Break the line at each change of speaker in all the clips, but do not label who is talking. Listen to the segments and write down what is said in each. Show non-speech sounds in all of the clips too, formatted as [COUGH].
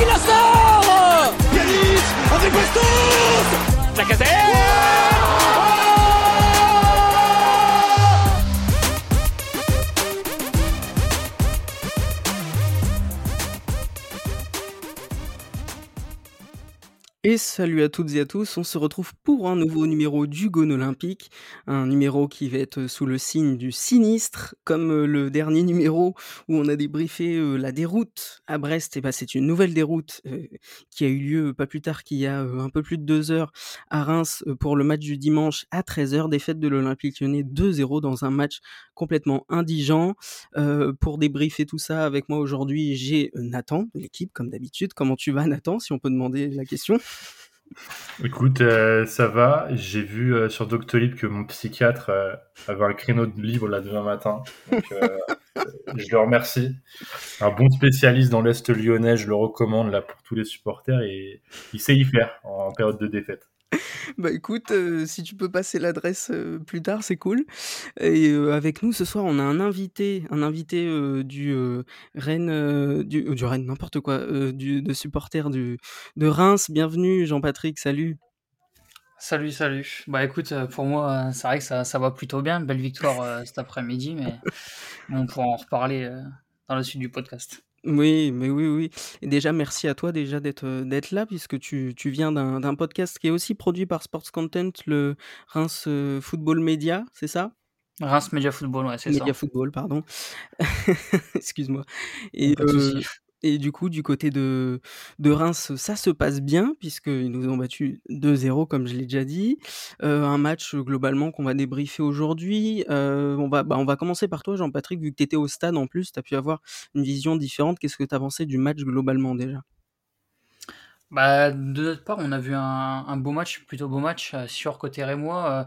qui la sort Yanis Bastos
Et salut à toutes et à tous, on se retrouve pour un nouveau numéro du Gone Olympique, un numéro qui va être sous le signe du sinistre, comme euh, le dernier [LAUGHS] numéro où on a débriefé euh, la déroute à Brest, et bah c'est une nouvelle déroute euh, qui a eu lieu pas plus tard qu'il y a un peu plus de deux heures à Reims pour le match du dimanche à 13h, défaite de l'Olympique lyonnais 2-0 dans un match complètement indigent. pour débriefer tout ça avec moi aujourd'hui, j'ai Nathan de l'équipe, comme d'habitude. Comment tu vas Nathan, si on peut demander la question?
Écoute, euh, ça va. J'ai vu euh, sur Doctolib que mon psychiatre euh, avait un créneau de libre là demain matin. [LAUGHS] Je le remercie. Un bon spécialiste dans l'Est lyonnais, je le recommande là pour tous les supporters et il sait y faire en période de défaite. [LAUGHS]
Bah écoute, euh, si tu peux passer l'adresse euh, plus tard, c'est cool. Et euh, avec nous ce soir, on a un invité, un invité du Rennes, du, du Rennes, n'importe quoi, du, de supporter du, de Reims. Bienvenue, Jean-Patrick. Salut.
Salut, salut. Bah écoute, pour moi, c'est vrai que ça, ça va plutôt bien. Belle victoire cet après-midi, mais [LAUGHS] on pourra en reparler dans la suite du podcast.
Oui, mais oui, oui. Et déjà, merci à toi déjà d'être euh, d'être là, puisque tu, tu viens d'un d'un podcast qui est aussi produit par Sports Content, le Reims euh, Football Media, c'est ça?
Reims Media Football, ouais, c'est ça.
Media Football, pardon. [LAUGHS] Excuse-moi. Et, euh, et du coup, du côté de, Reims, ça se passe bien, puisqu'ils nous ont battu 2-0, comme je l'ai déjà dit. Euh, un match globalement qu'on va débriefer aujourd'hui. Euh, on, va, bah, on va commencer par toi, Jean-Patrick, vu que tu étais au stade en plus, tu as pu avoir une vision différente. Qu'est-ce que tu as du match globalement déjà?
Bah, de notre part, on a vu un, un beau match, plutôt beau match, euh, sur côté Rémois.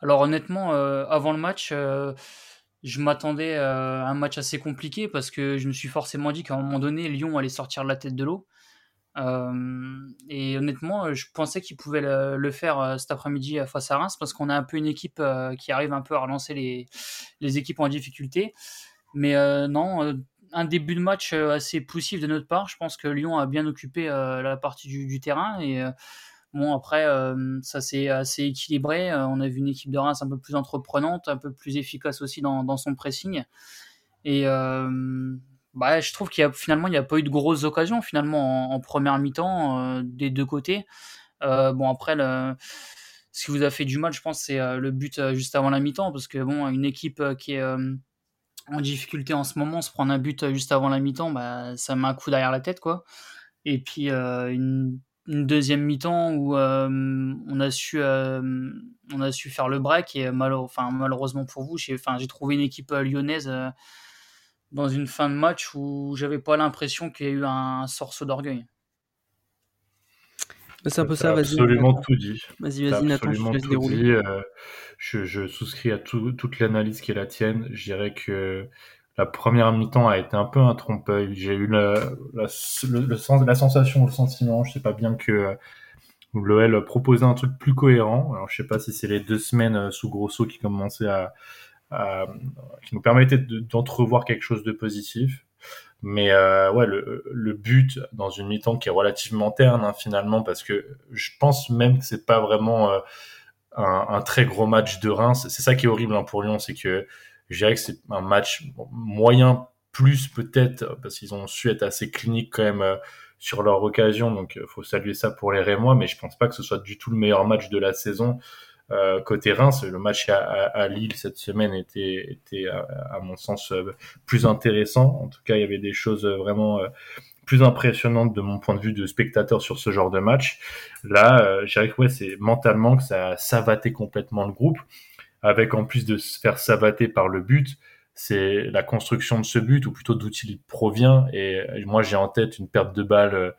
alors honnêtement, avant le match je m'attendais euh, à un match assez compliqué parce que je me suis forcément dit qu'à un moment donné, Lyon allait sortir la tête de l'eau. Euh, et honnêtement, je pensais qu'il pouvait le, faire euh, cet après-midi face à Reims parce qu'on a un peu une équipe qui arrive un peu à relancer les, les équipes en difficulté. Mais non, un début de match assez poussif de notre part. Je pense que Lyon a bien occupé la partie du, du terrain et Bon, après, euh, ça c'est assez équilibré. Euh, on a vu une équipe de Reims un peu plus entreprenante, un peu plus efficace aussi dans, son pressing. Et euh, bah, je trouve qu'il y a finalement il n'y a pas eu de grosses occasions finalement en, première mi-temps des deux côtés. bon après ce qui vous a fait du mal, je pense, c'est le but juste avant la mi-temps parce que bon une équipe qui est en difficulté en ce moment se prendre un but juste avant la mi-temps, bah, ça met un coup derrière la tête quoi. Et puis une une deuxième mi-temps où euh, on a su euh, on a su faire le break et enfin, malheureusement pour vous j'ai enfin, j'ai trouvé une équipe euh, lyonnaise dans une fin de match où j'avais pas l'impression qu'il y a eu un, sorceau d'orgueil.
C'est un peu ça, vas-y. absolument tout dit.
Vas-y, vas-y, Nathan, je
je, je, souscris à toute l'analyse qui est la tienne. Je dirais que la première mi-temps a été un peu un trompe-l'œil. J'ai eu la, sensation, le sentiment, je sais pas bien que euh, l'OL proposait un truc plus cohérent. Alors je sais pas si c'est les deux semaines euh, sous Grosso qui commençaient à, qui nous permettaient d'entrevoir quelque chose de positif. Mais euh, ouais, le, but dans une mi-temps qui est relativement terne hein, finalement, parce que je pense même que c'est pas vraiment un, un, très gros match de Reims. C'est ça qui est horrible hein, pour Lyon, c'est que je que c'est un match moyen plus peut-être parce qu'ils ont su être assez cliniques quand même euh, sur leur occasion. Donc, euh, faut saluer ça pour les Rémois, mais je pense pas que ce soit du tout le meilleur match de la saison. Euh, côté Reims, le match à, Lille cette semaine était, était à, mon sens plus intéressant. En tout cas, il y avait des choses vraiment plus impressionnantes de mon point de vue de spectateur sur ce genre de match. Là, je dirais que ouais, c'est mentalement que ça a savaté complètement le groupe avec en plus de se faire savater par le but, c'est la construction de ce but, ou plutôt d'où il provient. Et moi, j'ai en tête une perte de balle euh,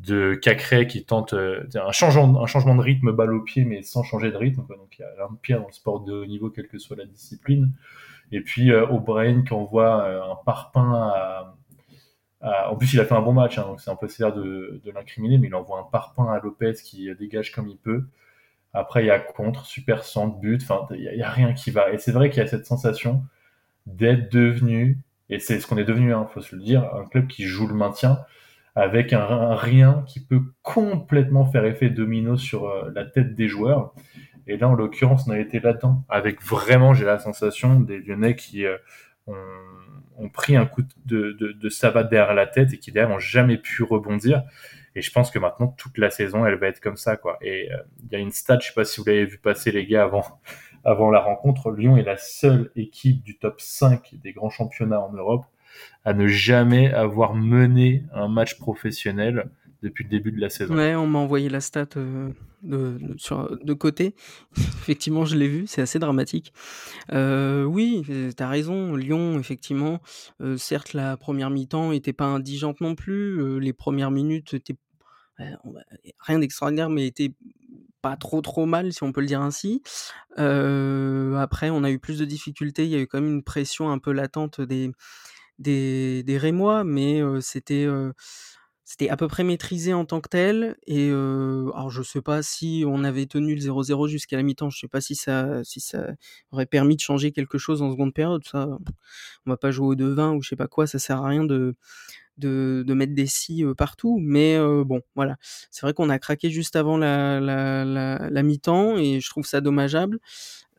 de Cacré qui tente euh, un changement, de rythme balle au pied, mais sans changer de rythme. Donc il y a un pire dans le sport de haut niveau, quelle que soit la discipline. Et puis euh, O'Brien qui envoie un parpaing à, En plus, il a fait un bon match, hein, donc c'est un peu sévère de, de l'incriminer, mais il envoie un parpaing à Lopez qui dégage comme il peut. Après, il y a contre, super centre, but. Enfin, il n'y a, rien qui va. Et c'est vrai qu'il y a cette sensation d'être devenu, et c'est ce qu'on est devenu, il hein, faut se le dire, un club qui joue le maintien avec un, rien qui peut complètement faire effet domino sur euh, la tête des joueurs. Et là, en l'occurrence, on a été là-dedans, avec vraiment, j'ai la sensation, des Lyonnais qui euh, ont, pris un coup de, de, derrière la tête et qui derrière n'ont jamais pu rebondir. Et je pense que maintenant, toute la saison, elle va être comme ça, quoi. Et euh, il y a une stat, je sais pas si vous l'avez vu passer, les gars, avant, [LAUGHS] avant la rencontre. Lyon est la seule équipe du top 5 des grands championnats en Europe à ne jamais avoir mené un match professionnel depuis le début de la saison.
Ouais, on m'a envoyé la stat euh, de, de, côté. [LAUGHS] effectivement, je l'ai vu, c'est assez dramatique. Euh, oui, tu as raison, Lyon, effectivement, euh, certes, la première mi-temps était pas indigente non plus. Euh, les premières minutes étaient rien d'extraordinaire, mais étaient pas trop trop mal, si on peut le dire ainsi. Après, on a eu plus de difficultés. Il y a eu quand même une pression un peu latente des des, des Rémois, mais c'était c'était à peu près maîtrisé en tant que tel. Et alors je sais pas si on avait tenu le 0-0 jusqu'à la mi-temps, je sais pas si ça si ça aurait permis de changer quelque chose en seconde période. Ça, on va pas jouer au 2-20 ou je sais pas quoi, ça sert à rien de de, mettre des si partout. Mais bon, voilà. C'est vrai qu'on a craqué juste avant la, mi-temps et je trouve ça dommageable.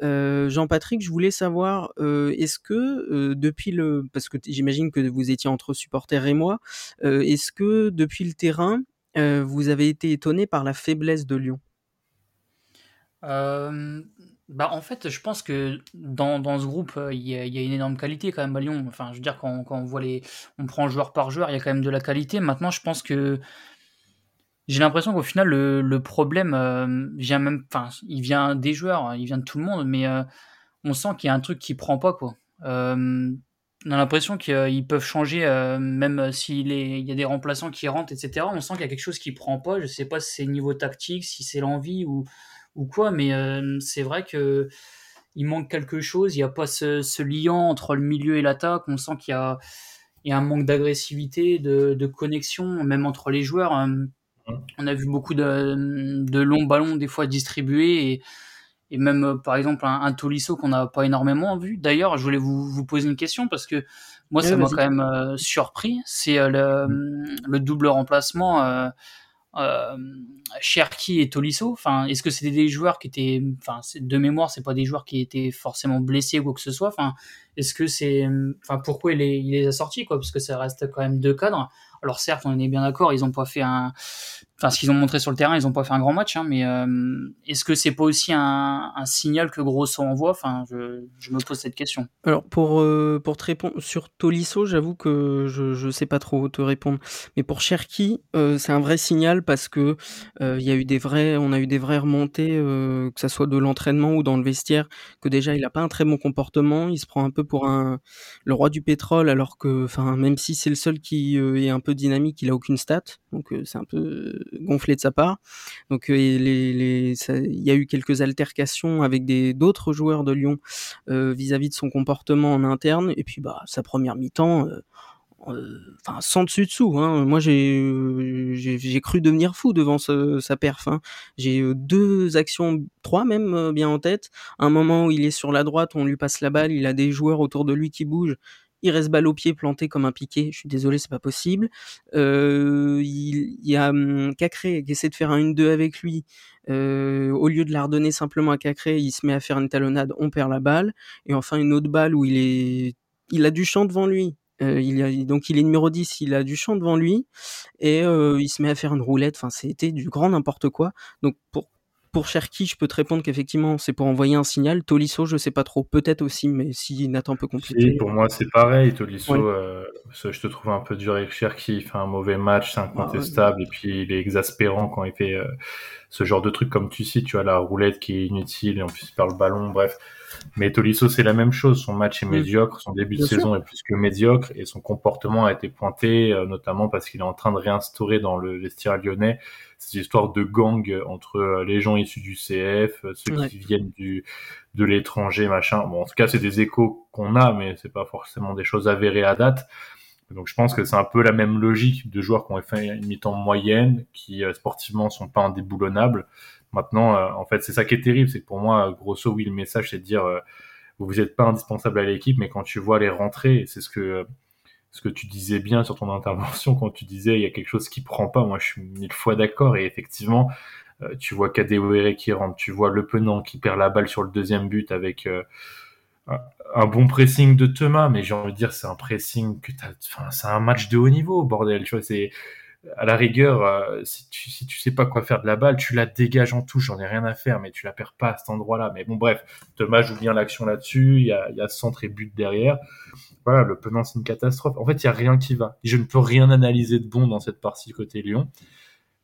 Jean-Patrick, je voulais savoir, est-ce que depuis le, parce que j'imagine que vous étiez entre supporters et moi, est-ce que depuis le terrain, vous avez été étonné par la faiblesse de Lyon?
Bah en fait, je pense que dans, dans ce groupe, il y, a, une énorme qualité quand même à Lyon. Enfin, je veux dire, quand, quand on voit les, on prend joueur par joueur, il y a quand même de la qualité. Maintenant, je pense que j'ai l'impression qu'au final, le, le problème euh, vient même, enfin, il vient des joueurs, hein, il vient de tout le monde, mais euh, on sent qu'il y a un truc qui prend pas, quoi. Euh, on a l'impression qu'ils peuvent changer, même s'il il y a des remplaçants qui rentrent, etc. On sent qu'il y a quelque chose qui prend pas. Je sais pas si c'est niveau tactique, si c'est l'envie ou, ou quoi, mais c'est vrai que il manque quelque chose. Il n'y a pas ce, ce lien entre le milieu et l'attaque. On sent qu'il y a, il y a un manque d'agressivité, de, de connexion, même entre les joueurs. On a vu beaucoup de, de, longs ballons des fois distribués et, et même euh, par exemple un, un Tolisso qu'on n'a pas énormément vu. D'ailleurs, je voulais vous, vous, poser une question parce que moi ça m'a quand même euh, surpris. C'est euh, le, mm. le, double remplacement euh, euh, Cherki et Tolisso. Enfin, est-ce que c'était des joueurs qui étaient, enfin, de mémoire, c'est pas des joueurs qui étaient forcément blessés ou quoi que ce soit. Enfin, est-ce que c'est, enfin, pourquoi il les, il les a sortis quoi Parce que ça reste quand même deux cadres. Alors certes, on est bien d'accord, ils ont pas fait un, enfin ce qu'ils ont montré sur le terrain, ils ont pas fait un grand match, hein, mais euh, est-ce que c'est pas aussi un, signal que Grosso envoie? Enfin, je, me pose cette question.
Alors pour euh, pour te répondre sur Tolisso, j'avoue que je je sais pas trop te répondre, mais pour Cherki, euh, c'est un vrai signal parce que il a eu des vrais, on a eu des vraies remontées, que ça soit de l'entraînement ou dans le vestiaire, que déjà il a pas un très bon comportement, il se prend un peu pour un le roi du pétrole, alors que, enfin même si c'est le seul qui est un peu dynamique, il a aucune stat, donc c'est un peu gonflé de sa part. Donc euh, il y a eu quelques altercations avec d'autres joueurs de Lyon vis-à-vis -vis de son comportement en interne, et puis bah sa première mi-temps. Enfin, sans dessus dessous. Hein. Moi, j'ai j'ai cru devenir fou devant ce, sa perf. Hein. J'ai deux actions, trois même bien en tête. Un moment où il est sur la droite, on lui passe la balle, il a des joueurs autour de lui qui bougent il reste balle au pied planté comme un piqué. Je suis désolé, c'est pas possible. Euh, il, y a hum, Cacré qui essaie de faire un 1-2 avec lui. Euh, au lieu de la redonner simplement à Cacré, il se met à faire une talonnade, on perd la balle. Et enfin une autre balle où il est, il a du champ devant lui. Euh, il a, donc il est numéro 10, il a du champ devant lui et il se met à faire une roulette. Enfin, c'était du grand n'importe quoi. Donc pour pour Cherki, je peux te répondre qu'effectivement, c'est pour envoyer un signal. Tolisso, je sais pas trop. Peut-être aussi, mais si Nathan peut compliquer.
pour moi, c'est pareil. Tolisso, ouais. euh, je te trouve un peu dur avec Cherki. Il fait un mauvais match, c'est incontestable. Ah, ouais. Et puis, il est exaspérant quand il fait euh, ce genre de truc. Comme tu sais, tu as la roulette qui est inutile et en plus, il perd le ballon. Bref. Mais Tolisso, c'est la même chose. Son match est mmh. médiocre, son début Bien de sûr. saison est plus que médiocre et son comportement a été pointé, euh, notamment parce qu'il est en train de réinstaurer dans le vestiaire lyonnais cette histoire de gang entre euh, les gens issus du CF, euh, ceux ouais. qui viennent du de l'étranger, machin. Bon, en tout cas, c'est des échos qu'on a, mais c'est pas forcément des choses avérées à date. Donc, je pense que c'est un peu la même logique de joueurs qui ont fait une mi-temps moyenne, qui sportivement sont pas indéboulonnables. Maintenant, euh, en fait, c'est ça qui est terrible, c'est que pour moi, grosso, oui, le message, c'est de dire, euh, vous n'êtes pas indispensable à l'équipe, mais quand tu vois les rentrées, c'est ce que ce que tu disais bien sur ton [LAUGHS] intervention quand tu disais il y a quelque chose qui prend pas. Moi, je suis mille fois d'accord et effectivement, euh, tu vois Kadewere qui rentre, tu vois Le Penant qui perd la balle sur le deuxième but avec euh, un bon pressing de Thomas, mais j'ai envie de dire c'est un pressing que t'as, enfin c'est un match de haut niveau, bordel. Tu vois, c'est à la rigueur, euh, si, tu, sais pas quoi faire de la balle, tu la dégages en touche, j'en ai rien à faire, mais tu la perds pas à cet endroit-là. Mais bon, bref, Thomas joue bien l'action là-dessus, il y a, y a centre et but derrière. Voilà, le Penant, c'est une catastrophe. En fait, il y a rien qui va. Je ne peux rien analyser de bon dans cette partie côté Lyon.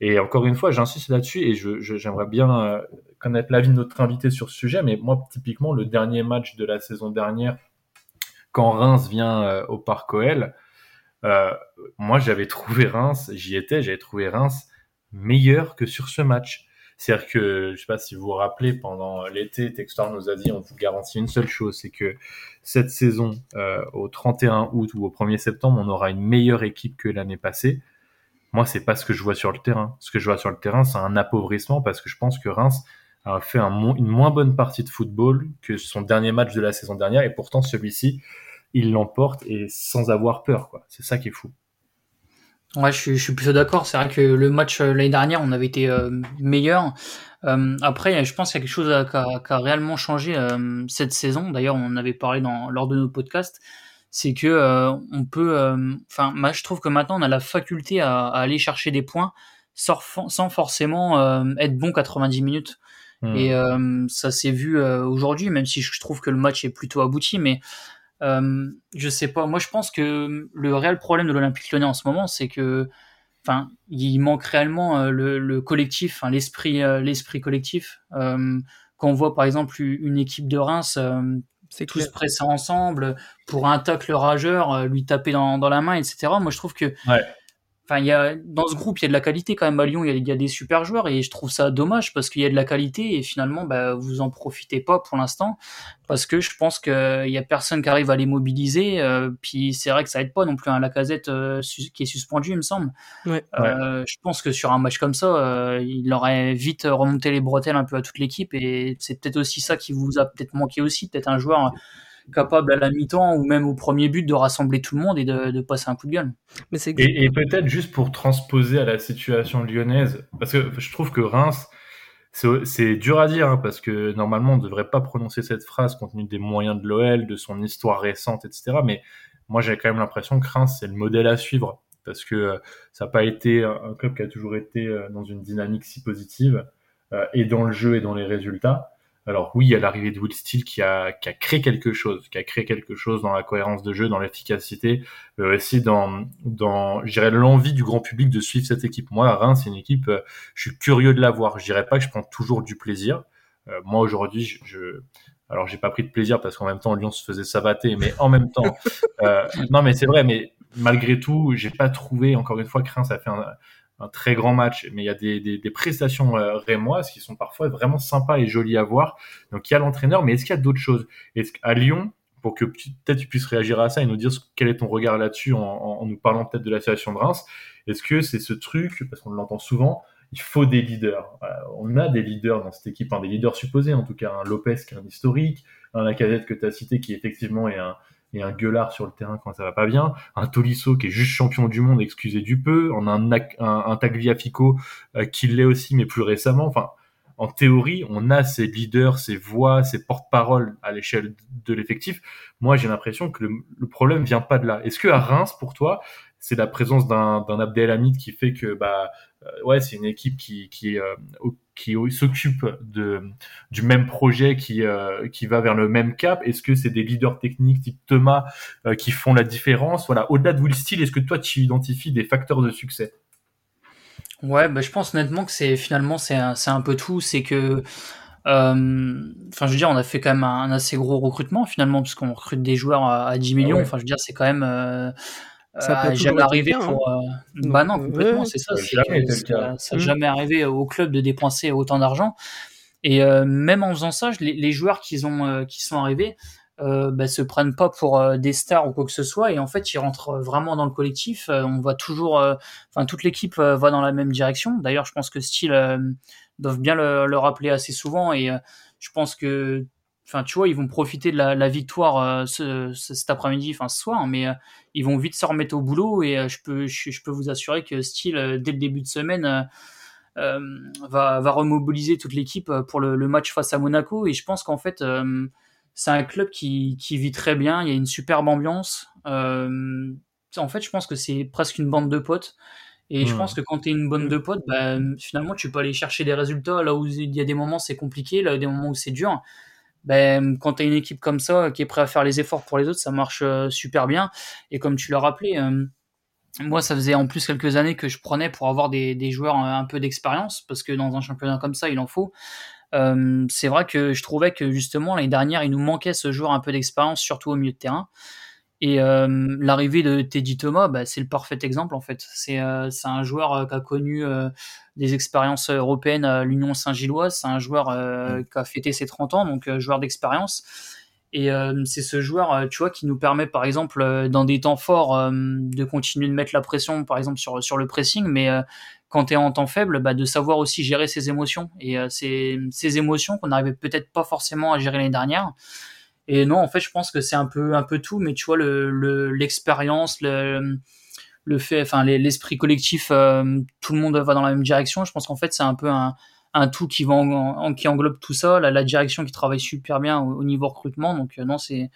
Et encore une fois, j'insiste là-dessus et je, j'aimerais bien euh, connaître l'avis de notre invité sur ce sujet. Mais moi, typiquement, le dernier match de la saison dernière, quand Reims vient euh, au Parc OL, euh, moi, j'avais trouvé Reims, j'y étais, j'avais trouvé Reims meilleur que sur ce match. C'est-à-dire que, je sais pas si vous vous rappelez, pendant l'été, Textor nous a dit, on vous garantit une seule chose, c'est que cette saison, au 31 août ou au 1er septembre, on aura une meilleure équipe que l'année passée. Moi, c'est pas ce que je vois sur le terrain. Ce que je vois sur le terrain, c'est un appauvrissement parce que je pense que Reims a fait un, une moins bonne partie de football que son dernier match de la saison dernière et pourtant celui-ci, il l'emporte et sans avoir peur. quoi. C'est ça qui est fou.
Ouais, je suis, plutôt d'accord. C'est vrai que le match euh, l'année dernière, on avait été euh, meilleur. Euh, après, je pense qu'il y a quelque chose qui a, réellement changé cette saison. D'ailleurs, on en avait parlé lors de nos podcasts. C'est que euh, on peut. Enfin, moi, je trouve que maintenant, on a la faculté à, à aller chercher des points sans, sans forcément être bon 90 minutes. Hmm. Et ça s'est vu aujourd'hui, même si je trouve que le match est plutôt abouti. Mais euh, je sais pas. Moi, je pense que le réel problème de l'Olympique Lyonnais en ce moment, c'est que, enfin, il manque réellement euh, le, le, collectif, l'esprit, euh, l'esprit collectif. Euh, quand on voit par exemple une équipe de Reims c'est tous presser ensemble pour un tacle rageur, lui taper dans, dans, la main, etc. Moi, je trouve que
ouais.
Enfin, il y a, dans ce groupe, il y a de la qualité quand même à Lyon. Il y a, il y a des super joueurs et je trouve ça dommage parce qu'il y a de la qualité et finalement, bah, vous en profitez pas pour l'instant parce que je pense qu'il y a personne qui arrive à les mobiliser. Euh, puis c'est vrai que ça aide pas non plus. un hein, la casette euh, qui est suspendu, il me semble.
Ouais.
Euh, je pense que sur un match comme ça, euh, il aurait vite remonté les bretelles un peu à toute l'équipe et c'est peut-être aussi ça qui vous a peut-être manqué aussi, peut-être un joueur capable à la mi-temps ou même au premier but de rassembler tout le monde et de, de passer un coup de gueule.
Mais et, et peut-être juste pour transposer à la situation lyonnaise, parce que je trouve que Reims, c'est dur à dire, hein, parce que normalement on ne devrait pas prononcer cette phrase compte tenu des moyens de l'OL, de son histoire récente, etc. Mais moi j'ai quand même l'impression que Reims c'est le modèle à suivre, parce que euh, ça n'a pas été un club qui a toujours été euh, dans une dynamique si positive, euh, et dans le jeu et dans les résultats. Alors oui, il y a l'arrivée de Will Steele qui a, qui a créé quelque chose, qui a créé quelque chose dans la cohérence de jeu, dans l'efficacité, mais aussi dans, dans je dirais, l'envie du grand public de suivre cette équipe. Moi, Reims, c'est une équipe, euh, je suis curieux de la voir. Je dirais pas que je prends toujours du plaisir. Euh, moi, aujourd'hui, je, je, alors j'ai pas pris de plaisir parce qu'en même temps, Lyon se faisait sabater, mais en même temps, [LAUGHS] euh, non, mais c'est vrai, mais malgré tout, j'ai pas trouvé, encore une fois, que Reims a fait un, un très grand match, mais il y a des, des, prestations euh, rémoises qui sont parfois vraiment sympas et jolies à voir. Donc il y a l'entraîneur, mais est-ce qu'il y a d'autres choses? Est-ce qu'à Lyon, pour que peut-être tu puisses réagir à ça et nous dire quel est ton regard là-dessus en, nous parlant peut-être de la situation de Reims, est-ce que c'est ce truc, parce qu'on l'entend souvent, il faut des leaders? on a des leaders dans cette équipe, hein, des leaders supposés en tout cas, un Lopez qui est un historique, un Lacazette que tu as cité qui effectivement est un, et un gueulard sur le terrain quand ça va pas bien, un Tolisso qui est juste champion du monde, excusez du peu, on a un, un, un Tagliafico euh, qui l'est aussi, mais plus récemment. Enfin, en théorie, on a ces leaders, ces voix, ces porte-paroles à l'échelle de l'effectif. Moi, j'ai l'impression que le, le, problème vient pas de là. Est-ce que à Reims, pour toi, c'est la présence d'un Abdelhamid qui fait que bah euh, ouais, c'est une équipe qui qui euh, qui s'occupe de du même projet qui euh, qui va vers le même cap. Est-ce que c'est des leaders techniques type Thomas euh, qui font la différence? Voilà, au-delà de Will Steele, est-ce que toi tu identifies des facteurs de succès?
Ouais, bah, je pense honnêtement que c'est finalement c'est un, c'est un peu tout, c'est que euh, enfin je veux dire on a fait quand même un, un assez gros recrutement finalement puisqu'on recrute des joueurs à, à 10 millions, ah enfin je veux dire c'est quand même euh, ça euh, jamais arrivé pour. Hein. Euh, bah non, complètement, c'est ça. C'est ça, ça n'a jamais arrivé au club de dépenser autant d'argent. Et euh, même en faisant ça, les, les joueurs qui, ont, euh, qui sont arrivés euh, bah, se prennent pas pour euh, des stars ou quoi que ce soit. Et en fait, ils rentrent vraiment dans le collectif. on va toujours. Enfin, toute l'équipe va dans la même direction. D'ailleurs, je pense que Steele doivent bien le, le, rappeler assez souvent. Et je pense que enfin, tu vois, ils vont profiter de la, victoire ce, cet après-midi, enfin ce soir, mais ils vont vite se remettre au boulot et je peux, je, peux vous assurer que Steel, dès le début de semaine, va, va remobiliser toute l'équipe pour le, le, match face à Monaco. Et je pense qu'en fait, c'est un club qui, qui, vit très bien. Il y a une superbe ambiance. Euh, en fait, je pense que c'est presque une bande de potes. Et je pense que quand tu es une bande de potes, bah, finalement, tu peux aller chercher des résultats là où il y a des moments c'est compliqué, là où il y a des moments où c'est dur. Ben, quand tu as une équipe comme ça qui est prête à faire les efforts pour les autres, ça marche euh, super bien. Et comme tu l'as rappelé, euh, moi, ça faisait en plus quelques années que je prenais pour avoir des, joueurs un peu d'expérience, parce que dans un championnat comme ça, il en faut. Euh, c'est vrai que je trouvais que justement l'année dernière, il nous manquait ce joueur un peu d'expérience, surtout au milieu de terrain. Et euh, l'arrivée de Teddy Thomas, bah, c'est le parfait exemple en fait. C'est euh, un joueur euh, qui a connu des expériences européennes à l'Union Saint-Gilloise. C'est un joueur qui a fêté ses 30 ans, donc joueur d'expérience. Et c'est ce joueur, tu vois, qui nous permet par exemple dans des temps forts de continuer de mettre la pression, par exemple sur sur le pressing, mais quand tu es en temps faible, bah, de savoir aussi gérer ses émotions. Et ces, ces, émotions qu'on n'arrivait peut-être pas forcément à gérer l'année dernière. Et non, en fait, je pense que c'est un peu, un peu tout, mais tu vois, l'expérience, le, le, fait, enfin, l'esprit collectif, euh, tout le monde va dans la même direction. Je pense qu'en fait, c'est un peu un, un tout qui, va en, qui englobe tout ça, la, la, direction qui travaille super bien au, niveau recrutement. Donc, euh, non, c'est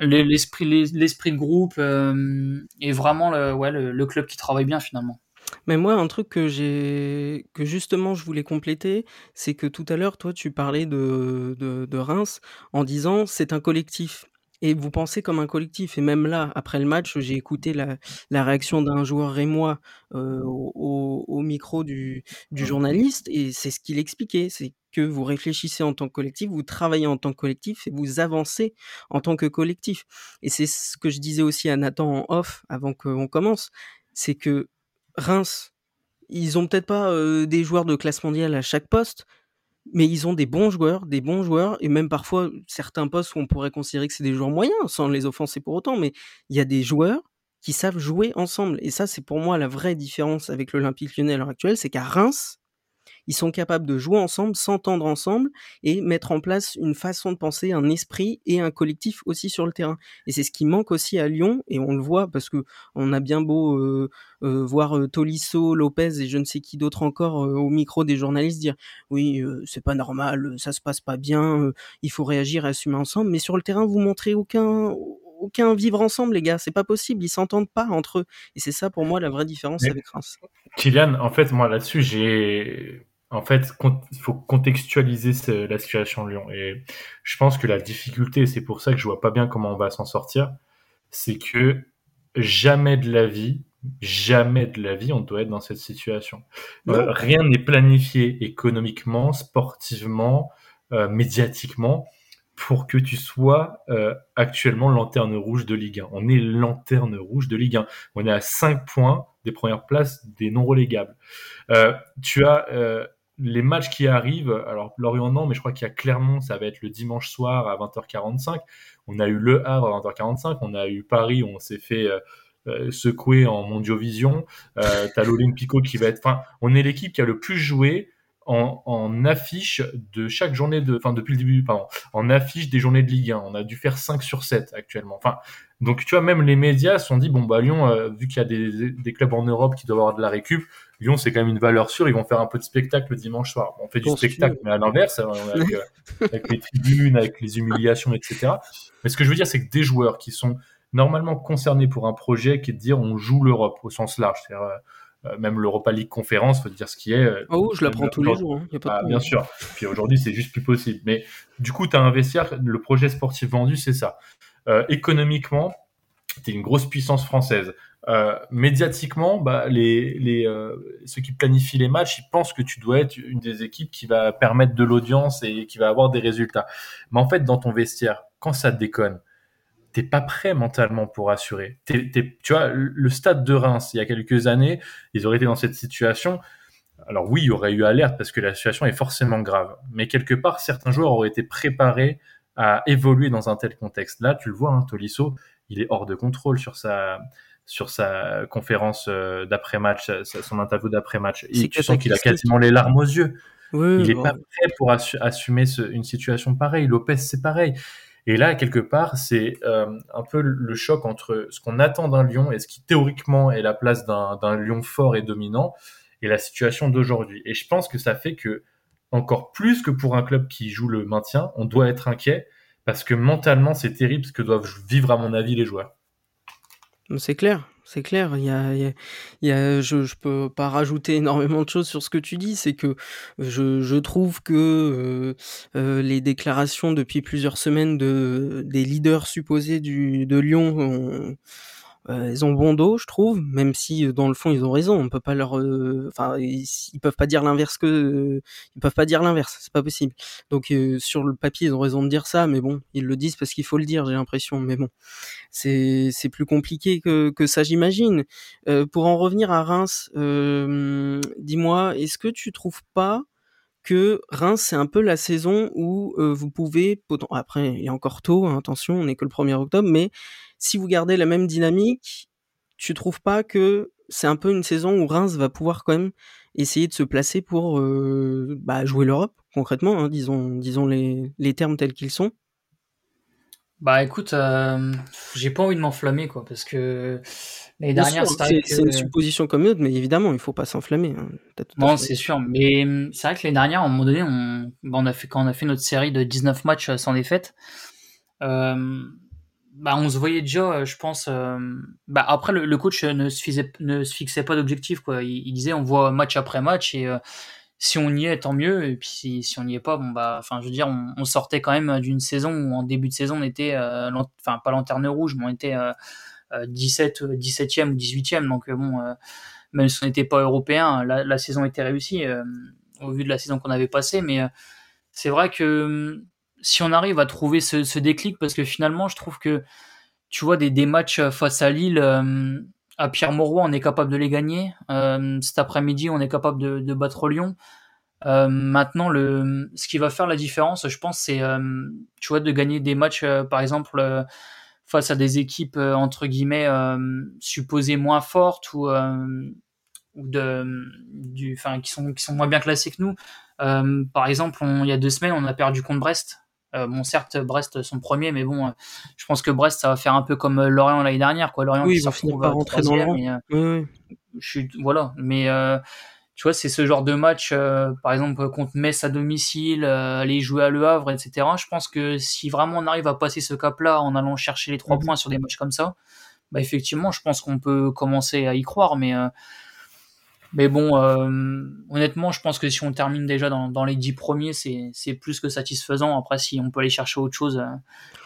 l'esprit de groupe euh, et vraiment le, ouais, le club qui travaille bien finalement.
Mais moi, un truc que j'ai que justement je voulais compléter, c'est que tout à l'heure, toi, tu parlais de de Reims en disant: «C'est un collectif» et vous pensez comme un collectif. Et même là, après le match, j'ai écouté la la réaction d'un joueur rémois, au au micro du du journaliste. Et c'est ce qu'il expliquait. C'est que vous réfléchissez en tant que collectif, vous travaillez en tant que collectif et vous avancez en tant que collectif. Et c'est ce que je disais aussi à Nathan en off avant qu'on commence, c'est que Reims, ils ont peut-être pas des joueurs de classe mondiale à chaque poste, mais ils ont des bons joueurs, des bons joueurs, et même parfois certains postes où on pourrait considérer que c'est des joueurs moyens, sans les offenser pour autant, mais il y a des joueurs qui savent jouer ensemble. Et ça, c'est pour moi la vraie différence avec l'Olympique lyonnais à l'heure actuelle, c'est qu'à Reims, ils sont capables de jouer ensemble, s'entendre ensemble et mettre en place une façon de penser, un esprit et un collectif aussi sur le terrain. Et c'est ce qui manque aussi à Lyon et on le voit parce que on a bien beau euh, euh, voir euh, Tolisso, Lopez et je ne sais qui d'autre encore au micro des journalistes dire oui c'est pas normal, ça se passe pas bien, il faut réagir et assumer ensemble. Mais sur le terrain vous montrez aucun aucun vivre ensemble, les gars. C'est pas possible. Ils s'entendent pas entre eux. Et c'est ça, pour moi, la vraie différence avec Reims.
Kylian, en fait, moi, là-dessus, j'ai, en fait, il faut contextualiser la situation de Lyon. Et je pense que la difficulté, c'est pour ça que je vois pas bien comment on va s'en sortir, c'est que jamais de la vie, jamais de la vie, on doit être dans cette situation. Euh, rien n'est planifié économiquement, sportivement, euh, médiatiquement pour que tu sois euh, actuellement lanterne rouge de Ligue 1. On est lanterne rouge de Ligue 1. On est à 5 points des premières places des non relégables. Tu as les matchs qui arrivent, alors Lorient non, mais je crois qu'il y a Clermont, ça va être le dimanche soir à 20h45. On a eu Le Havre à 20h45, on a eu Paris, on s'est fait euh, euh, secouer en Mondiovision. Euh, T'as l'Olympico qui va être. Enfin, on est l'équipe qui a le plus joué en, en, affiche de chaque journée de. Enfin, depuis le début, pardon, en affiche des journées de Ligue 1. On a dû faire 5 sur 7 actuellement. Enfin, donc tu vois, même les médias se sont dit bon, bah Lyon, euh, vu qu'il y a des, des clubs en Europe qui doivent avoir de la récup, Lyon, c'est quand même une valeur sûre. Ils vont faire un peu de spectacle le dimanche soir. On fait du spectacle, mais à l'inverse, hein, avec, [LAUGHS] euh, avec, les tribunes, avec les humiliations, etc. Mais ce que je veux dire, c'est que des joueurs qui sont normalement concernés pour un projet qui est de dire on joue l'Europe au sens large, c'est-à-dire euh, même l'Europa League conférence, faut dire ce qui est. Euh,
oh, je l'apprends tous les jours. Hein,
ah, bien sûr. Puis aujourd'hui, c'est juste plus possible. Mais du coup, tu as un vestiaire. Le projet sportif vendu, c'est ça. Euh, économiquement, tu es une grosse puissance française. Euh, médiatiquement, bah, les, les, euh, ceux qui planifient les matchs, ils pensent que tu dois être une des équipes qui va permettre de l'audience et qui va avoir des résultats. Mais en fait, dans ton vestiaire, quand ça déconne, t'es pas prêt mentalement pour assurer. tu vois, le stade de Reims, il y a quelques années, ils auraient été dans cette situation. Alors oui, il y aurait eu alerte parce que la situation est forcément grave. Mais quelque part, certains joueurs auraient été préparés à évoluer dans un tel contexte. Là, tu le vois, hein, Tolisso, il est hors de contrôle sur sa, sur sa conférence euh, d'après-match, son interview d'après-match. Et tu sens qu'il a quasiment les larmes aux yeux. il n'est pas prêt pour assumer une situation pareille. Lopez, c'est pareil. Et là, quelque part, c'est euh, un peu le choc entre ce qu'on attend d'un Lyon et ce qui théoriquement est la place d'un Lyon fort et dominant et la situation d'aujourd'hui. Et je pense que ça fait que, encore plus que pour un club qui joue le maintien, on doit être inquiet parce que mentalement, c'est terrible ce que doivent vivre, à mon avis, les joueurs.
C'est clair, c'est clair. Il y a, je, je peux pas rajouter énormément de choses sur ce que tu dis. C'est que je, je trouve que euh, euh, les déclarations depuis plusieurs semaines de des leaders supposés du de Lyon ont, euh, ils ont bon dos, je trouve, même si euh, dans le fond ils ont raison. On peut pas leur, euh, enfin, ils, peuvent pas dire l'inverse que, ils peuvent pas dire l'inverse, c'est pas possible. Donc sur le papier ils ont raison de dire ça, mais bon, ils le disent parce qu'il faut le dire, j'ai l'impression. Mais bon, c'est c'est plus compliqué que que ça, j'imagine. pour en revenir à Reims, dis-moi, est-ce que tu trouves pas que Reims, c'est un peu la saison où vous pouvez, après il est encore tôt, hein, attention, on n'est que le 1er octobre, mais si vous gardez la même dynamique, tu trouves pas que c'est un peu une saison où Reims va pouvoir quand même essayer de se placer pour bah, jouer l'Europe concrètement, hein, disons, les termes tels qu'ils sont
bah écoute, euh, j'ai pas envie de m'enflammer quoi, parce que
l'année dernière, c'est une supposition comme une autre, mais évidemment, il faut pas s'enflammer. Hein.
Non, c'est sûr, mais hum, c'est vrai que l'année dernière, à un moment donné, on, bah, on a fait quand on a fait notre série de 19 matchs euh, sans défaite, euh, bah on se voyait déjà, euh, je pense. Euh, bah après, le, coach ne se, fixait, ne se fixait pas d'objectif quoi. Il, il, disait on voit match après match et si on y est, tant mieux. Et puis si, si on n'y est pas, bon bah, enfin, je veux dire, on, sortait quand même d'une saison où en début de saison on était, euh, enfin pas lanterne rouge, mais on était 17, 17e ou 18e. Donc euh, bon, euh, même si on n'était pas européen, la, saison était réussie au vu de la saison qu'on avait passée. Mais c'est vrai que si on arrive à trouver ce, ce, déclic, parce que finalement, je trouve que tu vois des, des matchs face à Lille Pierre Mauroy, on est capable de les gagner. Euh, cet après-midi, on est capable de, battre Lyon. Euh, maintenant, ce qui va faire la différence, je pense, c'est euh, tu de gagner des matchs, par exemple face à des équipes entre guillemets supposées moins fortes ou du, enfin qui sont qui sont moins bien classées que nous. par exemple, il y a deux semaines, on a perdu contre Brest. Euh, bon, certes, Brest sont premiers, mais bon, euh, je pense que Brest, ça va faire un peu comme euh, Lorient l'année dernière, quoi. Lorient
oui, ils vont finir par rentrer dans le rang. oui,
Je suis, voilà, mais tu vois, c'est ce genre de match, par exemple contre Metz à domicile, aller jouer à Le Havre, etc. Je pense que si vraiment on arrive à passer ce cap-là en allant chercher les trois mhm. points sur des matchs comme ça, bah effectivement, je pense qu'on peut commencer à y croire, mais mais bon, euh, honnêtement, je pense que si on termine déjà dans, dans les dix premiers, c'est plus que satisfaisant. Après, si on peut aller chercher autre chose, euh,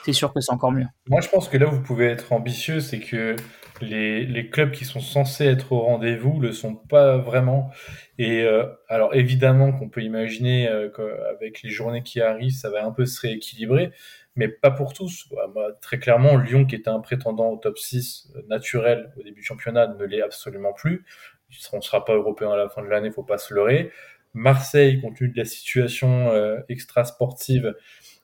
c'est sûr que c'est encore mieux.
Moi, je pense que là vous pouvez être ambitieux, c'est que les, les, clubs qui sont censés être au rendez-vous le sont pas vraiment. Et euh, alors, évidemment qu'on peut imaginer qu'avec les journées qui arrivent, ça va un peu se rééquilibrer mais pas pour tous. Bah, très clairement, Lyon, qui était un prétendant au top 6 naturel au début du championnat, ne l'est absolument plus on ne sera pas européen à la fin de l'année, faut pas se leurrer. Marseille, compte tenu de la situation euh, extra-sportive,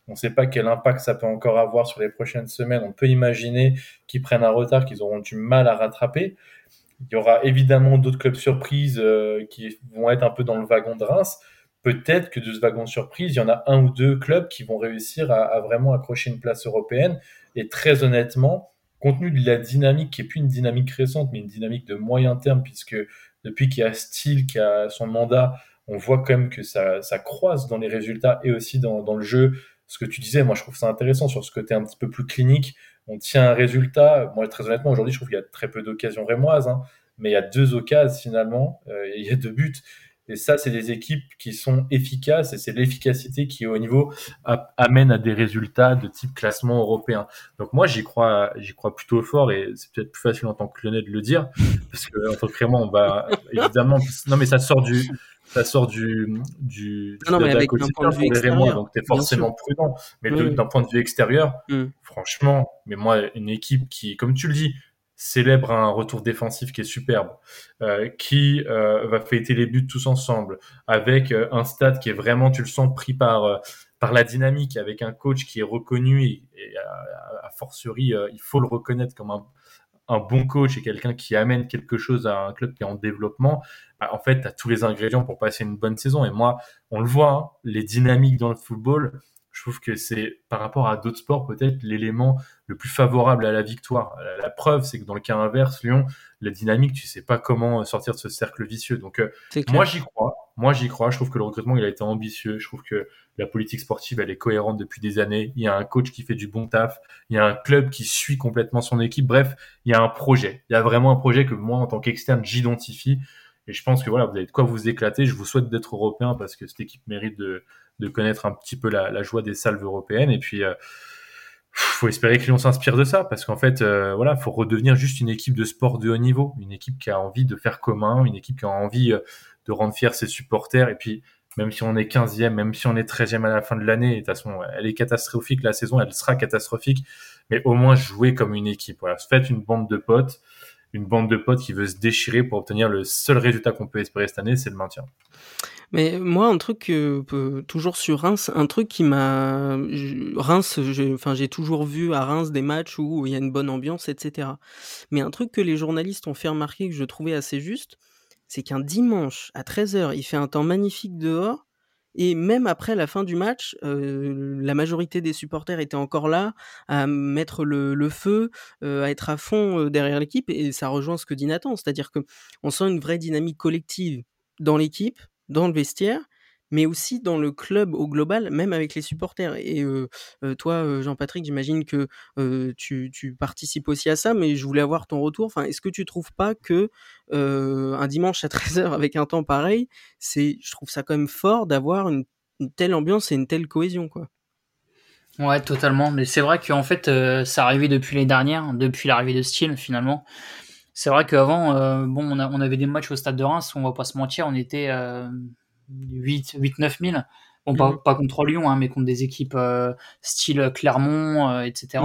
on ne sait pas quel impact ça peut encore avoir sur les prochaines semaines. On peut imaginer qu'ils prennent un retard qu'ils auront du mal à rattraper. Il y aura évidemment d'autres clubs surprises euh, qui vont être un peu dans le wagon de Reims. Peut-être que de ce wagon de surprise, il y en a un ou deux clubs qui vont réussir à vraiment accrocher une place européenne. Et très honnêtement, compte tenu de la dynamique, qui est plus une dynamique récente, mais une dynamique de moyen terme, puisque depuis qu'il y a Steele qui a son mandat, on voit quand même que ça, ça croise dans les résultats et aussi dans, dans, le jeu. Ce que tu disais, moi je trouve ça intéressant sur ce côté un petit peu plus clinique. On tient un résultat. Moi, très honnêtement, aujourd'hui, je trouve qu'il y a très peu d'occasions rémoises, hein, mais il y a deux occasions finalement, euh, il y a deux buts. Et ça, c'est des équipes qui sont efficaces et c'est l'efficacité qui, au niveau, amène à des résultats de type classement européen. Donc moi, j'y crois, j'y crois plutôt fort et c'est peut-être plus facile en tant que lyonnais de le dire parce que en tant que on va évidemment. Non, mais ça sort du, ça sort du, du,
non, mais avec un point de vue extérieur,
donc t'es forcément prudent. Mais d'un point de vue extérieur, mm. franchement, mais moi, une équipe qui, comme tu le dis, célèbre un retour défensif qui est superbe, euh, qui euh, va fêter les buts tous ensemble, avec euh, un stade qui est vraiment, tu le sens, pris par par la dynamique, avec un coach qui est reconnu et, à, fortiori, il faut le reconnaître comme un, un bon coach et quelqu'un qui amène quelque chose à un club qui est en développement, bah, en fait, tu as tous les ingrédients pour passer une bonne saison. Et moi, on le voit, hein, les dynamiques dans le football, je trouve que c'est par rapport à d'autres sports peut-être l'élément le plus favorable à la victoire. La, preuve, c'est que dans le cas inverse, Lyon, la dynamique, tu sais pas comment sortir de ce cercle vicieux. Donc euh, moi j'y crois, moi j'y crois. Je trouve que le recrutement il a été ambitieux. Je trouve que la politique sportive elle est cohérente depuis des années. Il y a un coach qui fait du bon taf. Il y a un club qui suit complètement son équipe. Bref, il y a un projet. Il y a vraiment un projet que moi en tant qu'externe j'identifie. Et je pense que voilà, vous avez de quoi vous éclater. Je vous souhaite d'être européen parce que cette équipe mérite de, de connaître un petit peu la, joie des salves européennes. Et puis, euh, faut espérer que Lyon s'inspire de ça parce qu'en fait, euh, voilà, faut redevenir juste une équipe de sport de haut niveau, une équipe qui a envie de faire commun, une équipe qui a envie euh, de rendre fiers ses supporters. Et puis, même si on est 15e, même si on est 13e à la fin de l'année, de toute façon, elle est catastrophique, la saison, elle sera catastrophique, mais au moins jouer comme une équipe. Voilà, faites une bande de potes, une bande de potes qui veut se déchirer pour obtenir le seul résultat qu'on peut espérer cette année, c'est le maintien.
Mais moi, un truc, toujours sur Reims, un truc qui m'a Reims, j'ai toujours vu à Reims des matchs où il y a une bonne ambiance etc. Mais un truc que les journalistes ont fait remarquer, que je trouvais assez juste, c'est qu'un dimanche à 13:00, il fait un temps magnifique dehors et même après la fin du match, la majorité des supporters étaient encore là à mettre le feu, à être à fond, derrière l'équipe et ça rejoint ce que dit Nathan. C'est-à-dire qu'on sent une vraie dynamique collective dans l'équipe dans le vestiaire, mais aussi dans le club au global, même avec les supporters. Et toi, Jean-Patrick, j'imagine que tu, participes aussi à ça, mais je voulais avoir ton retour. Enfin, est-ce que tu trouves pas que un dimanche à 13h avec un temps pareil, c'est, je trouve ça quand même fort d'avoir une, telle ambiance et une telle cohésion, quoi?
Ouais, totalement. Mais c'est vrai qu'en fait, ça arrivait depuis les dernières, depuis l'arrivée de Steel, finalement. C'est vrai qu'avant, euh, bon, on, avait des matchs au stade de Reims, on va pas se mentir, on était 8, 8 9 000. Bon, pas, mhm. contre Lyon, hein, mais contre des équipes euh, style Clermont, euh, etc.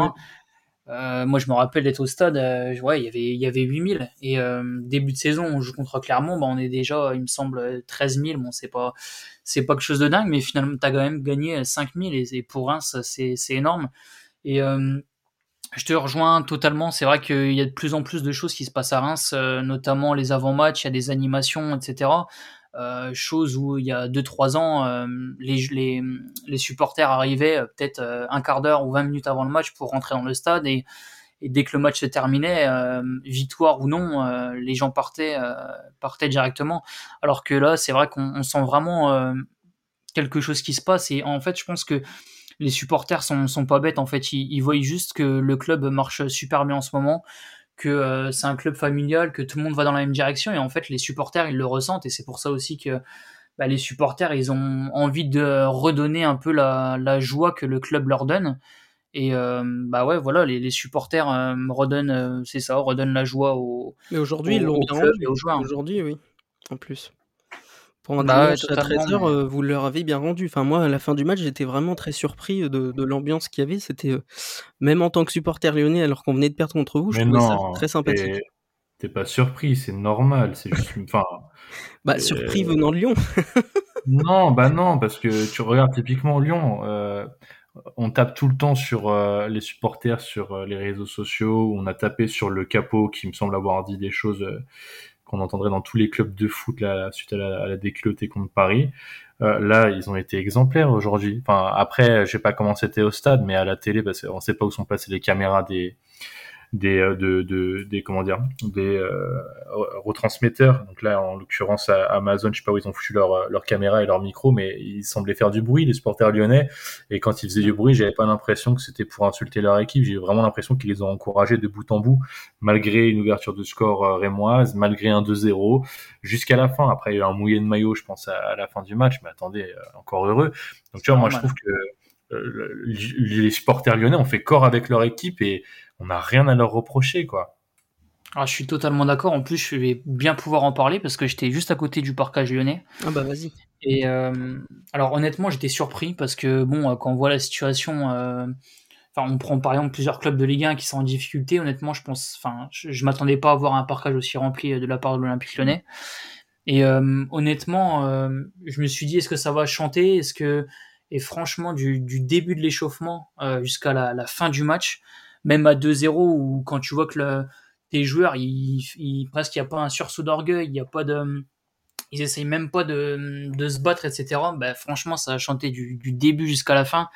moi, je me rappelle d'être au stade, ouais, il y avait, il y avait 8000. Et début de saison, on joue contre Clermont, bah, on est déjà, il me semble, 13 000. Bon, c'est pas, c'est pas quelque chose de dingue, mais finalement, tu as quand même gagné 5000. Et, et pour Reims, c'est énorme. Et je te rejoins totalement. C'est vrai qu'il y a de plus en plus de choses qui se passent à Reims, euh, notamment les avant-matchs, il y a des animations, etc. Euh, chose où il y a 2-3 ans, euh, les, supporters arrivaient peut-être un quart d'heure ou 20 minutes avant le match pour rentrer dans le stade et, et dès que le match se terminait, victoire ou non, les gens partaient, partaient directement. Alors que là, c'est vrai qu'on sent vraiment quelque chose qui se passe et en fait, je pense que les supporters sont, sont pas bêtes en fait. Ils, voient juste que le club marche super bien en ce moment, que euh, c'est un club familial, que tout le monde va dans la même direction et en fait les supporters ils le ressentent et c'est pour ça aussi que bah, les supporters ils ont envie de redonner un peu la, la joie que le club leur donne. Et euh, bah ouais, voilà, les, les supporters euh, redonnent, c'est ça, redonnent la joie aux.
Mais aujourd'hui, ils l'ont bien. Aujourd'hui, oui, en plus. Pour un bah à 13h, euh, vous leur avez bien rendu. Enfin, moi, à la fin du match, j'étais vraiment très surpris de, de l'ambiance qu'il y avait. C'était, euh, même en tant que supporter lyonnais, alors qu'on venait de perdre contre vous, je trouvais ça très sympathique.
T'es pas surpris, c'est normal. C'est juste, enfin.
bah, surpris venant de Lyon. [LAUGHS]
non, bah non, parce que tu regardes typiquement Lyon. Euh, on tape tout le temps sur les supporters sur les réseaux sociaux. On a tapé sur le capot qui me semble avoir dit des choses qu'on entendrait dans tous les clubs de foot là, suite à la, à la contre Paris. Euh, là, ils ont été exemplaires aujourd'hui. Enfin, après, je sais pas comment c'était au stade, mais à la télé, parce qu'on sait pas où sont passées les caméras des des euh, de, de, des comment dire des euh, retransmetteurs. Donc là en l'occurrence Amazon je sais pas où ils ont foutu leur leur caméra et leur micro mais ils semblaient faire du bruit les supporters lyonnais. Et quand ils faisaient du bruit j'avais pas l'impression que c'était pour insulter leur équipe. J'ai vraiment l'impression qu'ils les ont encouragés de bout en bout malgré une ouverture de score euh, rémoise malgré un 2-0 jusqu'à la fin. Après il y a eu un mouillé de maillot je pense à, la fin du match mais attendez encore heureux. Donc tu vois moi je trouve que les supporters lyonnais ont fait corps avec leur équipe et on n'a rien à leur reprocher, quoi.
Ah, je suis totalement d'accord. En plus, je vais bien pouvoir en parler parce que j'étais juste à côté du parcage lyonnais.
Ah bah vas-y.
Et euh, alors honnêtement, j'étais surpris parce que bon, euh, quand on voit la situation, euh, enfin, on prend par exemple plusieurs clubs de Ligue 1 qui sont en difficulté. Honnêtement, je pense, enfin, je, m'attendais pas à voir un parcage aussi rempli de la part de l'Olympique Lyonnais. Et honnêtement, je me suis dit, est-ce que ça va chanter? Est-ce que et franchement, du, début de l'échauffement jusqu'à la, la, fin du match, même à 2-0 ou quand tu vois que tes joueurs, ils, presque il n'y a pas un sursaut d'orgueil, il n'y a pas de ils essayent même pas de, de se battre, etc. Bah, franchement, ça a chanté du, du début jusqu'à la fin.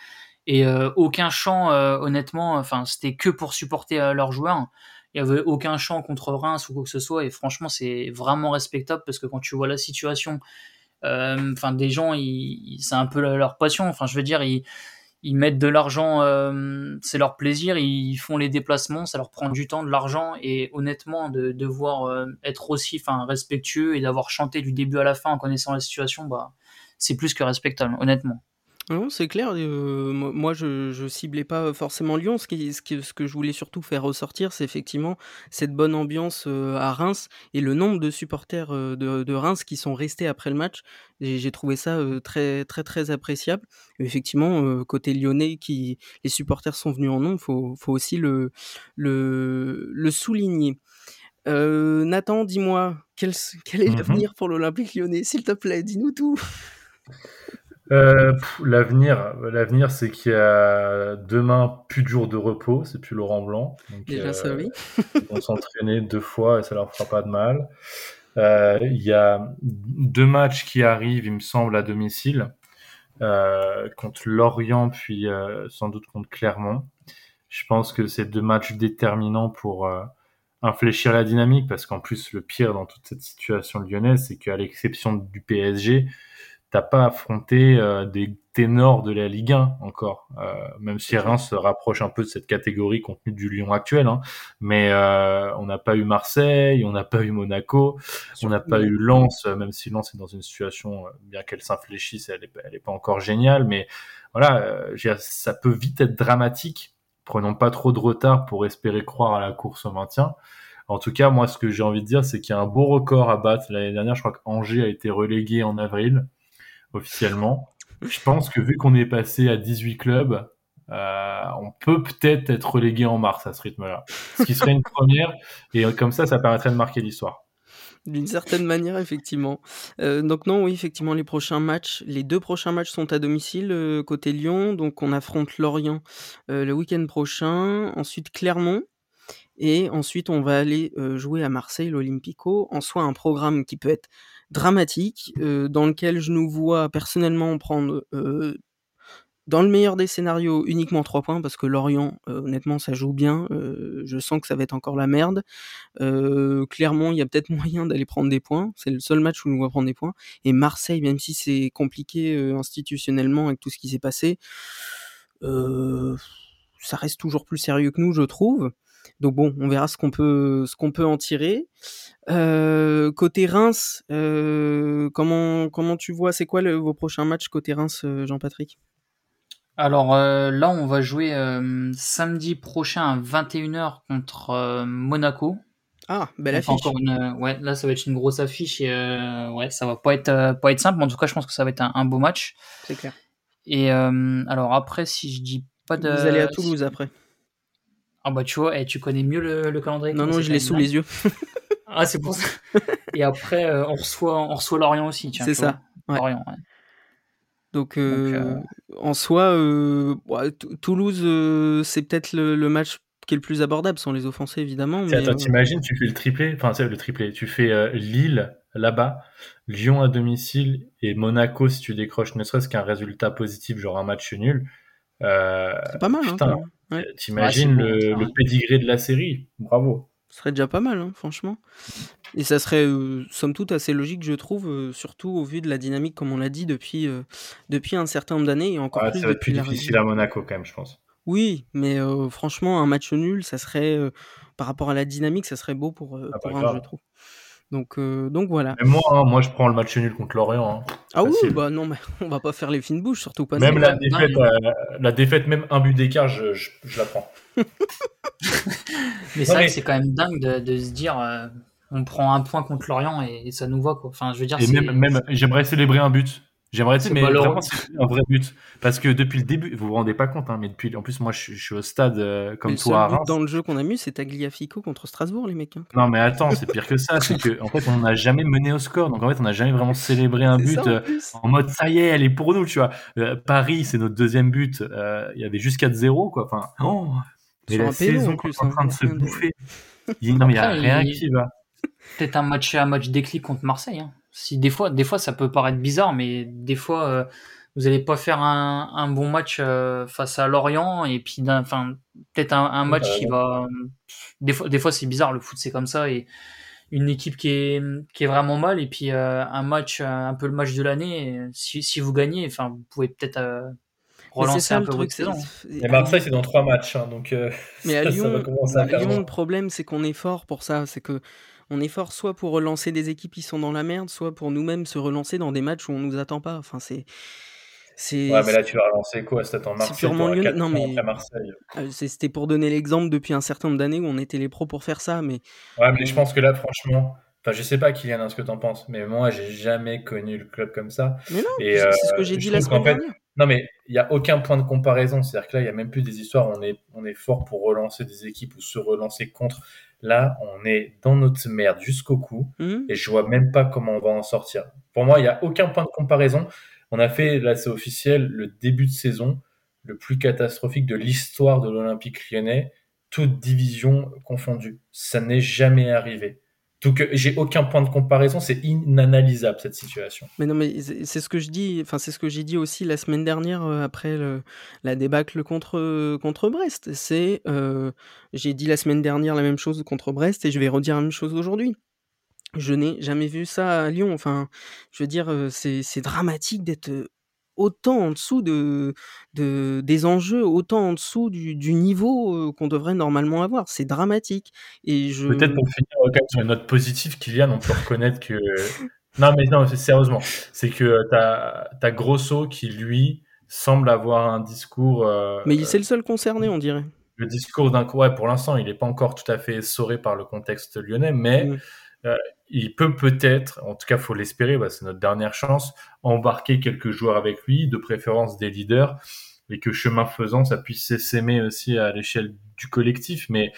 Et euh, aucun chant, euh, honnêtement, enfin, c'était que pour supporter euh, leurs joueurs. Il y avait aucun chant contre Reims ou quoi que ce soit. Et franchement, c'est vraiment respectable parce que quand tu vois la situation, enfin, des gens, c'est un peu leur passion. Enfin, je veux dire, ils ils mettent de l'argent, euh, c'est leur plaisir, ils font les déplacements, ça leur prend du temps, de l'argent, et honnêtement, de devoir euh, être aussi enfin, respectueux et d'avoir chanté du début à la fin en connaissant la situation, bah, c'est plus que respectable, honnêtement.
Non, c'est clair. Euh, moi, je, je ciblais pas forcément Lyon. Ce, qui, ce, ce que je voulais surtout faire ressortir, c'est effectivement cette bonne ambiance euh, à Reims et le nombre de supporters euh, de, de Reims qui sont restés après le match. J'ai trouvé ça très, très, très appréciable. effectivement, côté lyonnais, qui, les supporters sont venus en nombre, faut, faut aussi le, le, le souligner. Nathan, dis-moi, quel, quel est mmh l'avenir pour l'Olympique lyonnais? S'il te plaît, dis-nous tout.
Euh, l'avenir, l'avenir, c'est qu'il y a demain plus de jours de repos, c'est plus Laurent Blanc.
Donc, Déjà ça, oui.
ils vont s'entraîner [LAUGHS] deux fois et ça leur fera pas de mal. Euh, il y a deux matchs qui arrivent, il me semble, à domicile, euh, contre Lorient puis sans doute contre Clermont. Je pense que c'est deux matchs déterminants pour infléchir la dynamique, parce qu'en plus, le pire dans toute cette situation lyonnaise, c'est qu'à l'exception du PSG, t'as pas affronté euh, des ténors de la Ligue 1 encore, euh, même si Reims se rapproche un peu de cette catégorie contenu du Lyon actuel. Hein. Mais euh, on n'a pas eu Marseille, on n'a pas eu Monaco, on n'a pas eu Lens, même si Lens est dans une situation, bien qu'elle s'infléchisse, elle est, pas encore géniale. Mais voilà, ça peut vite être dramatique. Prenons pas trop de retard pour espérer croire à la course au maintien. En tout cas, moi, ce que j'ai envie de dire, c'est qu'il y a un beau record à battre. L'année dernière, je crois qu'Angers a été relégué en avril officiellement. Je pense que vu qu'on est passé à 18 clubs, euh, on peut peut-être être relégué en mars à ce rythme-là. Ce qui serait une première, et comme ça, ça permettrait de marquer l'histoire.
D'une certaine manière, effectivement. Euh, donc non, oui, effectivement, les prochains matchs, les deux prochains matchs sont à domicile euh, côté Lyon. Donc on affronte Lorient le week-end prochain, ensuite Clermont, et ensuite on va aller jouer à Marseille, l'Olympico. En soi, un programme qui peut être dramatique, euh, dans lequel je nous vois personnellement prendre, euh, dans le meilleur des scénarios, uniquement 3 points, parce que Lorient, euh, honnêtement, ça joue bien. je sens que ça va être encore la merde. clairement, il y a peut-être [LAUGHS] moyen d'aller prendre des points. C'est le seul match où on va prendre des points. Et Marseille, même si c'est compliqué institutionnellement avec tout ce qui s'est passé, ça reste toujours plus sérieux que nous, je trouve. Donc bon, on verra ce qu'on peut, ce qu'on peut en tirer. Euh, côté Reims, euh, comment, comment tu vois, c'est quoi vos prochains matchs côté Reims, euh, Jean-Patrick?
Alors là, on va jouer samedi prochain à 21h contre Monaco.
Ah, belle affiche.
ouais, là, ça va être une grosse affiche et ouais, ça va pas être, pas être simple, mais en tout cas, je pense que ça va être un, beau match.
C'est clair.
Et alors après, si je dis pas de.
Vous allez à Toulouse après.
Ah bah tu vois, et eh, tu connais mieux le, calendrier.
Non, non, je l'ai sous les yeux.
ah, c'est pour ça. [LAUGHS] Et après, euh, on, reçoit, on reçoit Lorient aussi.
C'est ça. Lorient, ouais. Donc, euh, euh, en soi, Toulouse, c'est peut-être le, match qui est le plus abordable, sans les offenser évidemment.
Mais, attends, t'imagines, tu fais le triplé, enfin, c'est le triplé, tu fais Lille là-bas, Lyon à domicile et Monaco si tu décroches ne serait-ce qu'un résultat positif, genre un match nul.
c'est pas mal, hein, putain,
Ouais. T'imagines le, le pédigré de la série? Bravo.
Ce serait déjà pas mal, hein, franchement. Et ça serait, euh, somme toute, assez logique, je trouve, euh, surtout au vu de la dynamique, comme on l'a dit, depuis, euh, depuis un certain nombre d'années, et encore plus
ça va être plus difficile à Monaco, quand même, je pense.
Oui, mais franchement, un match nul, ça serait, par rapport à la dynamique, ça serait beau pour, ah, pour un, je trouve. Donc, euh, donc voilà.
moi, hein, moi, je prends le match nul contre Lorient. Hein.
Ah oui, bah non, mais [LAUGHS] on va pas faire les fines bouches, surtout pas.
Même la défaite, euh, la défaite, même un but d'écart, je, je, la prends. [LAUGHS]
mais c'est vrai que c'est quand même dingue de, de se dire, euh, on prend un point contre Lorient et, ça nous va quoi. Enfin, je veux dire.
Et même, même j'aimerais célébrer un but. J'aimerais dire, mais vraiment, c'est un vrai but. Parce que depuis le début, vous vous rendez pas compte, hein, mais depuis, en plus, moi, je, suis au stade euh, comme toi.
Le dans le jeu qu'on a mis, c'est Tagliafico contre Strasbourg, les mecs. Hein.
Non, mais attends, c'est pire que ça. c'est que, en fait, on n'a jamais mené au score. Donc, en fait, on n'a jamais vraiment célébré un but euh, en, mode ça y est, elle est pour nous, tu vois. Euh, Paris, c'est notre deuxième but. Il y avait juste 4-0, quoi. Enfin, oh, mais la saison qu'on est en train de se bouffer. non, mais il n'y a rien qui va.
Peut-être un match, un match déclic contre Marseille. Hein. Si des fois, des fois, ça peut paraître bizarre, mais des fois, euh, vous n'allez pas faire un, un bon match euh, face à Lorient et puis, enfin, peut-être un, un, match qui va. Des fois, des fois, c'est bizarre. Le foot, c'est comme ça et une équipe qui est, qui est vraiment mal et puis euh, un match, un peu le match de l'année. Si, si vous gagnez, enfin, vous pouvez peut-être relancer un peu votre saison.
Et Marseille, c'est dans trois matchs, hein, donc.
mais à [LAUGHS] Lyon, à Lyon le problème, c'est qu'on est fort pour ça. C'est que on est fort soit pour relancer des équipes qui sont dans la merde, soit pour nous-mêmes se relancer dans des matchs où on nous attend pas. Enfin, c'est.
Ouais, mais là, tu vas relancer quoi? C'est Marseille purement Lyon. Non, mais
euh, c'était pour donner l'exemple depuis un certain nombre d'années où on était les pros pour faire ça, mais.
Ouais, mais je pense que là, franchement, Enfin, je sais pas, Kylian, hein, ce que tu en penses, mais moi, j'ai jamais connu le club comme ça.
Mais non, c'est ce que j'ai dit la semaine dernière.
Non, mais il n'y a aucun point de comparaison. C'est-à-dire que là, il n'y a même plus des histoires. On est, on est fort pour relancer des équipes ou se relancer contre. Là, on est dans notre merde jusqu'au cou mmh. et je vois même pas comment on va en sortir. Pour moi, il n'y a aucun point de comparaison. On a fait, là c'est officiel, le début de saison le plus catastrophique de l'histoire de l'Olympique lyonnais, toute division confondue. Ça n'est jamais arrivé. Donc j'ai aucun point de comparaison, c'est inanalysable cette situation.
Mais non, mais c'est ce que je dis, enfin c'est ce que j'ai dit aussi la semaine dernière euh, après le, la débâcle contre contre Brest. C'est euh, j'ai dit la semaine dernière la même chose contre Brest et je vais redire la même chose aujourd'hui. Je n'ai jamais vu ça à Lyon. Enfin, je veux dire, euh, c'est dramatique d'être autant en dessous de, de, des enjeux, autant en dessous du, du niveau qu'on devrait normalement avoir. C'est dramatique. Et je...
Peut-être pour finir sur une note positive, Kylian, on peut reconnaître que. Non, mais non, sérieusement, c'est que tu as, Grosso qui, lui, semble avoir un discours.
mais c'est le seul concerné, on dirait.
Le discours d'un. Ouais, pour l'instant, il n'est pas encore tout à fait essoré par le contexte lyonnais, mais. Mmh il peut peut-être, en tout cas faut l'espérer, bah, c'est notre dernière chance, embarquer quelques joueurs avec lui, de préférence des leaders, et que chemin faisant, ça puisse s'aimer aussi à l'échelle du collectif. Mais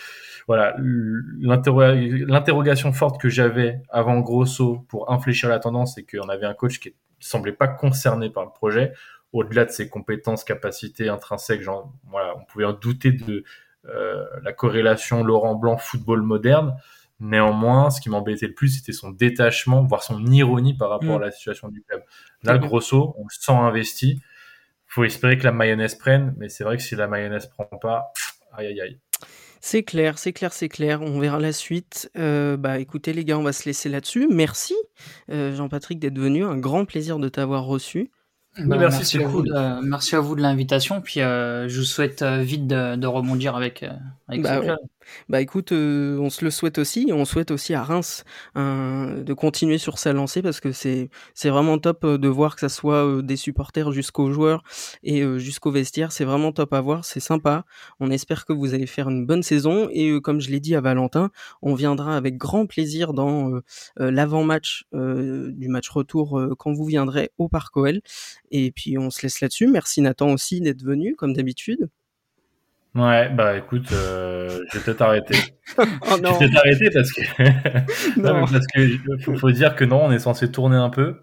voilà, l'interrogation forte que j'avais avant Grosso pour infléchir la tendance, c'est qu'on avait un coach qui semblait pas concerné par le projet, au-delà de ses compétences, capacités intrinsèques. Genre, voilà, on pouvait en douter de euh, la corrélation Laurent Blanc football moderne. Néanmoins, ce qui m'embêtait le plus, c'était son détachement, voire son ironie par rapport mm. à la situation du club. Là, grosso, on le sent investi. Faut espérer que la mayonnaise prenne, mais c'est vrai que si la mayonnaise prend pas, aïe aïe aïe.
C'est clair, c'est clair, c'est clair. On verra la suite. Euh, bah écoutez les gars, on va se laisser là-dessus. Merci euh, Jean-Patrick d'être venu. Un grand plaisir de t'avoir reçu.
Bah, merci, beaucoup merci à vous de l'invitation. Puis euh, je vous souhaite vite de, rebondir avec, avec
bah
ce club.
Bah écoute, euh, on se le souhaite aussi, on souhaite aussi à Reims de continuer sur sa lancée parce que c'est c'est vraiment top euh, de voir que ça soit euh, des supporters jusqu'aux joueurs et jusqu'au vestiaire, c'est vraiment top à voir, c'est sympa. On espère que vous allez faire une bonne saison et comme je l'ai dit à Valentin, on viendra avec grand plaisir dans l'avant-match du match retour quand vous viendrez au Parc OL. Et puis on se laisse là-dessus. Merci Nathan aussi d'être venu comme d'habitude.
Ouais, bah écoute, euh, je vais peut-être arrêter. [LAUGHS] oh, non. Je vais peut-être arrêter parce que, [LAUGHS] non. parce que faut, dire que non, on est censé tourner un peu.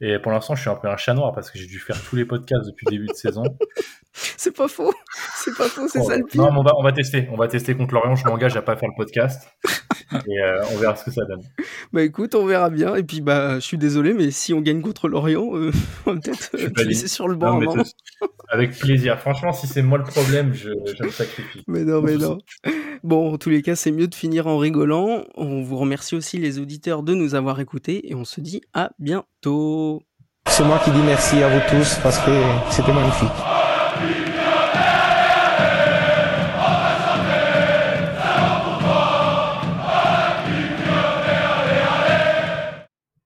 Et pour l'instant, je suis un peu un chat noir parce que j'ai dû faire tous les podcasts depuis le début de saison. [LAUGHS]
C'est pas faux, c'est pas faux, c'est ça le pire.
Non, on va, on va tester, on va tester contre Lorient. Je m'engage à pas faire le podcast [LAUGHS] et euh, on verra ce que ça donne.
Bah écoute, on verra bien. Et puis bah, je suis désolé, mais si on gagne contre Lorient, euh, [LAUGHS] on va peut-être euh, laisser sur le banc.
avec plaisir. Franchement, si c'est moi le problème, je, je, me sacrifie.
Mais non, mais non. Bon, en tous les cas, c'est mieux de finir en rigolant. On vous remercie aussi les auditeurs de nous avoir écoutés et on se dit à bientôt.
C'est moi qui dis merci à vous tous parce que c'était magnifique.